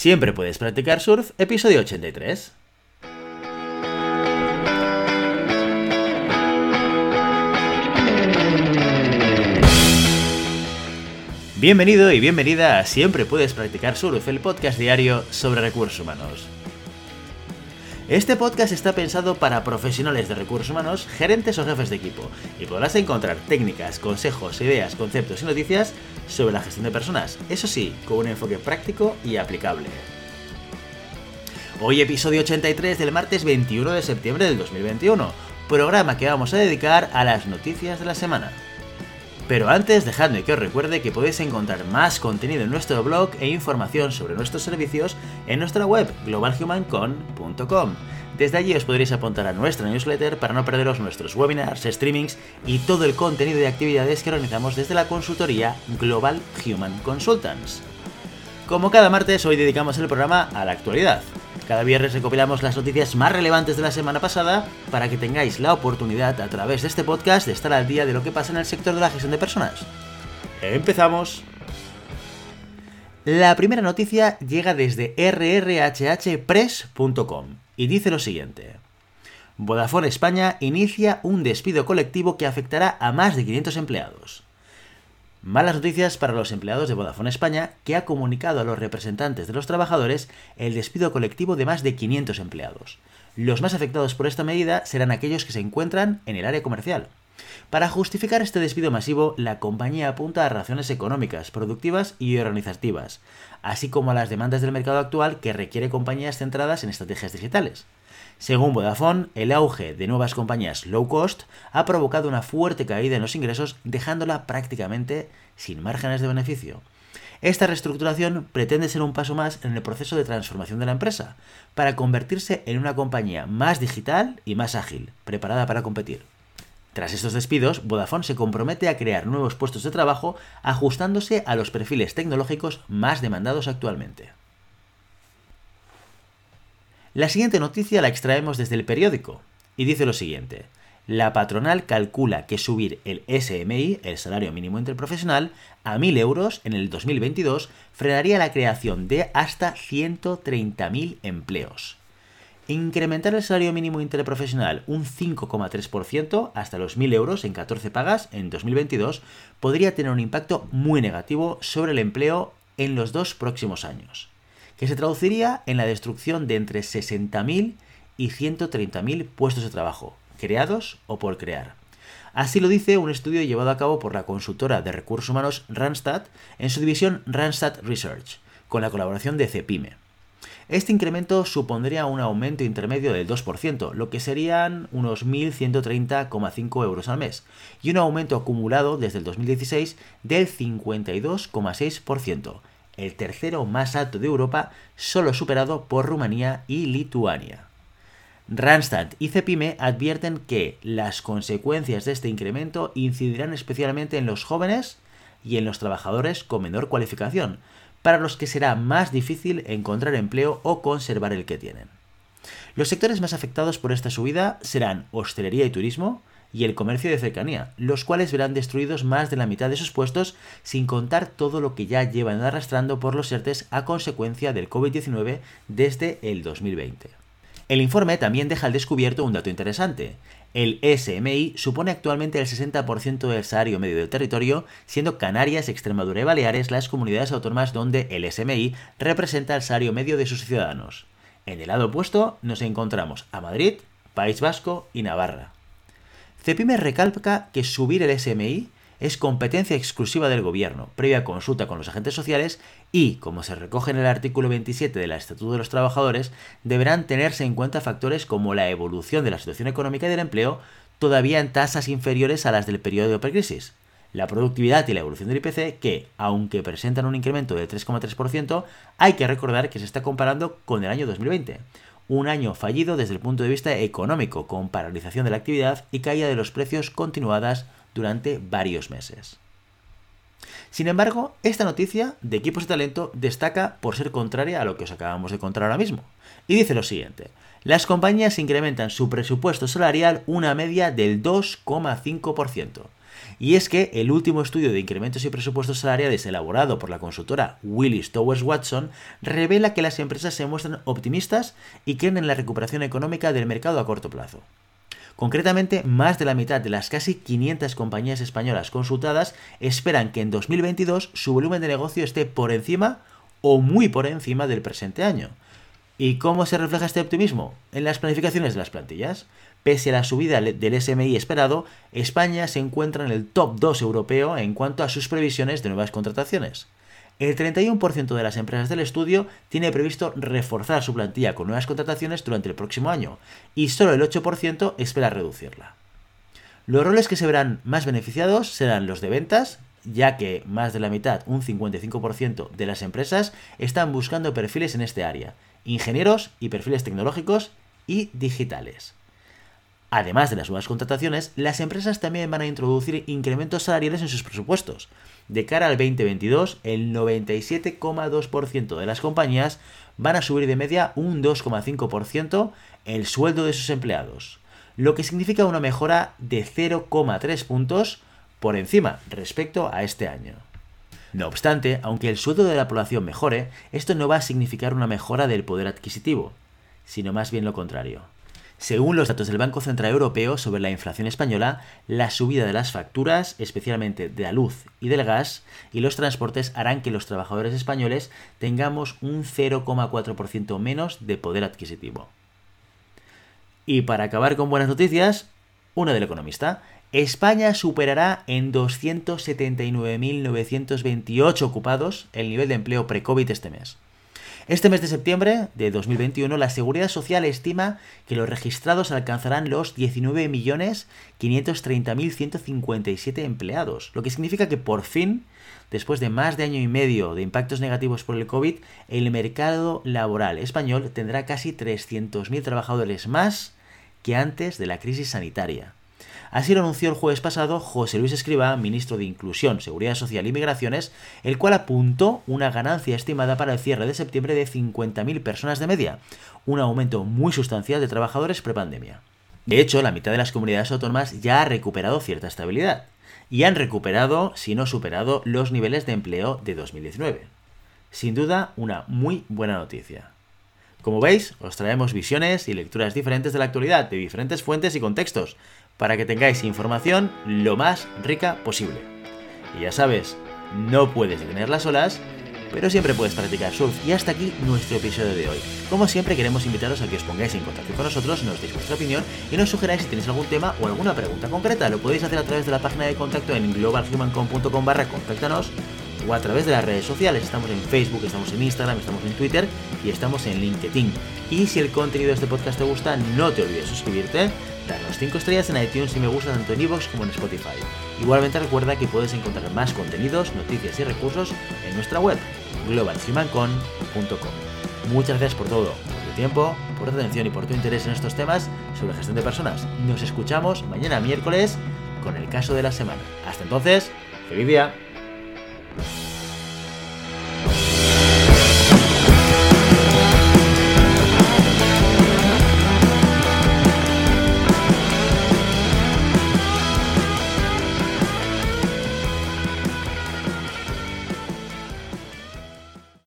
Siempre puedes practicar surf, episodio 83. Bienvenido y bienvenida a Siempre puedes practicar surf, el podcast diario sobre recursos humanos. Este podcast está pensado para profesionales de recursos humanos, gerentes o jefes de equipo, y podrás encontrar técnicas, consejos, ideas, conceptos y noticias sobre la gestión de personas, eso sí, con un enfoque práctico y aplicable. Hoy episodio 83 del martes 21 de septiembre del 2021, programa que vamos a dedicar a las noticias de la semana. Pero antes, dejadme que os recuerde que podéis encontrar más contenido en nuestro blog e información sobre nuestros servicios en nuestra web globalhumancon.com. Desde allí os podréis apuntar a nuestra newsletter para no perderos nuestros webinars, streamings y todo el contenido y actividades que organizamos desde la consultoría Global Human Consultants. Como cada martes, hoy dedicamos el programa a la actualidad. Cada viernes recopilamos las noticias más relevantes de la semana pasada para que tengáis la oportunidad a través de este podcast de estar al día de lo que pasa en el sector de la gestión de personas. Empezamos. La primera noticia llega desde rrhhpress.com y dice lo siguiente. Vodafone España inicia un despido colectivo que afectará a más de 500 empleados. Malas noticias para los empleados de Vodafone España, que ha comunicado a los representantes de los trabajadores el despido colectivo de más de 500 empleados. Los más afectados por esta medida serán aquellos que se encuentran en el área comercial. Para justificar este despido masivo, la compañía apunta a razones económicas, productivas y organizativas, así como a las demandas del mercado actual que requiere compañías centradas en estrategias digitales. Según Vodafone, el auge de nuevas compañías low cost ha provocado una fuerte caída en los ingresos, dejándola prácticamente sin márgenes de beneficio. Esta reestructuración pretende ser un paso más en el proceso de transformación de la empresa, para convertirse en una compañía más digital y más ágil, preparada para competir. Tras estos despidos, Vodafone se compromete a crear nuevos puestos de trabajo ajustándose a los perfiles tecnológicos más demandados actualmente. La siguiente noticia la extraemos desde el periódico y dice lo siguiente. La patronal calcula que subir el SMI, el salario mínimo interprofesional, a 1.000 euros en el 2022 frenaría la creación de hasta 130.000 empleos. Incrementar el salario mínimo interprofesional un 5,3% hasta los 1.000 euros en 14 pagas en 2022 podría tener un impacto muy negativo sobre el empleo en los dos próximos años que se traduciría en la destrucción de entre 60.000 y 130.000 puestos de trabajo, creados o por crear. Así lo dice un estudio llevado a cabo por la consultora de recursos humanos Randstad en su división Randstad Research, con la colaboración de Cepime. Este incremento supondría un aumento intermedio del 2%, lo que serían unos 1.130,5 euros al mes, y un aumento acumulado desde el 2016 del 52,6%, el tercero más alto de Europa, solo superado por Rumanía y Lituania. Randstad y Cepime advierten que las consecuencias de este incremento incidirán especialmente en los jóvenes y en los trabajadores con menor cualificación, para los que será más difícil encontrar empleo o conservar el que tienen. Los sectores más afectados por esta subida serán hostelería y turismo, y el comercio de cercanía, los cuales verán destruidos más de la mitad de sus puestos sin contar todo lo que ya llevan arrastrando por los ERTES a consecuencia del COVID-19 desde el 2020. El informe también deja al descubierto un dato interesante. El SMI supone actualmente el 60% del salario medio del territorio, siendo Canarias, Extremadura y Baleares las comunidades autónomas donde el SMI representa el salario medio de sus ciudadanos. En el lado opuesto nos encontramos a Madrid, País Vasco y Navarra. Cepime recalca que subir el SMI es competencia exclusiva del gobierno, previa consulta con los agentes sociales y, como se recoge en el artículo 27 del Estatuto de los Trabajadores, deberán tenerse en cuenta factores como la evolución de la situación económica y del empleo, todavía en tasas inferiores a las del periodo de precrisis, la productividad y la evolución del IPC, que, aunque presentan un incremento del 3,3%, hay que recordar que se está comparando con el año 2020, un año fallido desde el punto de vista económico, con paralización de la actividad y caída de los precios continuadas durante varios meses. Sin embargo, esta noticia de equipos de talento destaca por ser contraria a lo que os acabamos de contar ahora mismo. Y dice lo siguiente, las compañías incrementan su presupuesto salarial una media del 2,5%. Y es que el último estudio de incrementos y presupuestos salariales elaborado por la consultora Willis Towers Watson revela que las empresas se muestran optimistas y creen en la recuperación económica del mercado a corto plazo. Concretamente, más de la mitad de las casi 500 compañías españolas consultadas esperan que en 2022 su volumen de negocio esté por encima o muy por encima del presente año. ¿Y cómo se refleja este optimismo? En las planificaciones de las plantillas. Pese a la subida del SMI esperado, España se encuentra en el top 2 europeo en cuanto a sus previsiones de nuevas contrataciones. El 31% de las empresas del estudio tiene previsto reforzar su plantilla con nuevas contrataciones durante el próximo año y solo el 8% espera reducirla. Los roles que se verán más beneficiados serán los de ventas, ya que más de la mitad, un 55% de las empresas, están buscando perfiles en este área, ingenieros y perfiles tecnológicos y digitales. Además de las nuevas contrataciones, las empresas también van a introducir incrementos salariales en sus presupuestos. De cara al 2022, el 97,2% de las compañías van a subir de media un 2,5% el sueldo de sus empleados, lo que significa una mejora de 0,3 puntos por encima respecto a este año. No obstante, aunque el sueldo de la población mejore, esto no va a significar una mejora del poder adquisitivo, sino más bien lo contrario. Según los datos del Banco Central Europeo sobre la inflación española, la subida de las facturas, especialmente de la luz y del gas, y los transportes harán que los trabajadores españoles tengamos un 0,4% menos de poder adquisitivo. Y para acabar con buenas noticias, una del economista. España superará en 279.928 ocupados el nivel de empleo pre-COVID este mes. Este mes de septiembre de 2021, la Seguridad Social estima que los registrados alcanzarán los 19.530.157 empleados, lo que significa que por fin, después de más de año y medio de impactos negativos por el COVID, el mercado laboral español tendrá casi 300.000 trabajadores más que antes de la crisis sanitaria. Así lo anunció el jueves pasado José Luis Escriba, ministro de Inclusión, Seguridad Social y Migraciones, el cual apuntó una ganancia estimada para el cierre de septiembre de 50.000 personas de media, un aumento muy sustancial de trabajadores prepandemia. De hecho, la mitad de las comunidades autónomas ya ha recuperado cierta estabilidad y han recuperado, si no superado, los niveles de empleo de 2019. Sin duda, una muy buena noticia. Como veis, os traemos visiones y lecturas diferentes de la actualidad, de diferentes fuentes y contextos, para que tengáis información lo más rica posible. Y ya sabes, no puedes detener las olas, pero siempre puedes practicar surf. Y hasta aquí nuestro episodio de hoy. Como siempre queremos invitaros a que os pongáis en contacto con nosotros, nos deis vuestra opinión y nos sugeráis si tenéis algún tema o alguna pregunta concreta. Lo podéis hacer a través de la página de contacto en globalhumancom.com barra o a través de las redes sociales. Estamos en Facebook, estamos en Instagram, estamos en Twitter y estamos en LinkedIn. Y si el contenido de este podcast te gusta, no te olvides suscribirte darnos 5 estrellas en iTunes y me gusta tanto en iVoox como en Spotify. Igualmente recuerda que puedes encontrar más contenidos, noticias y recursos en nuestra web, globalhumancon.com. Muchas gracias por todo, por tu tiempo, por tu atención y por tu interés en estos temas sobre gestión de personas. Nos escuchamos mañana miércoles con el caso de la semana. Hasta entonces, feliz día.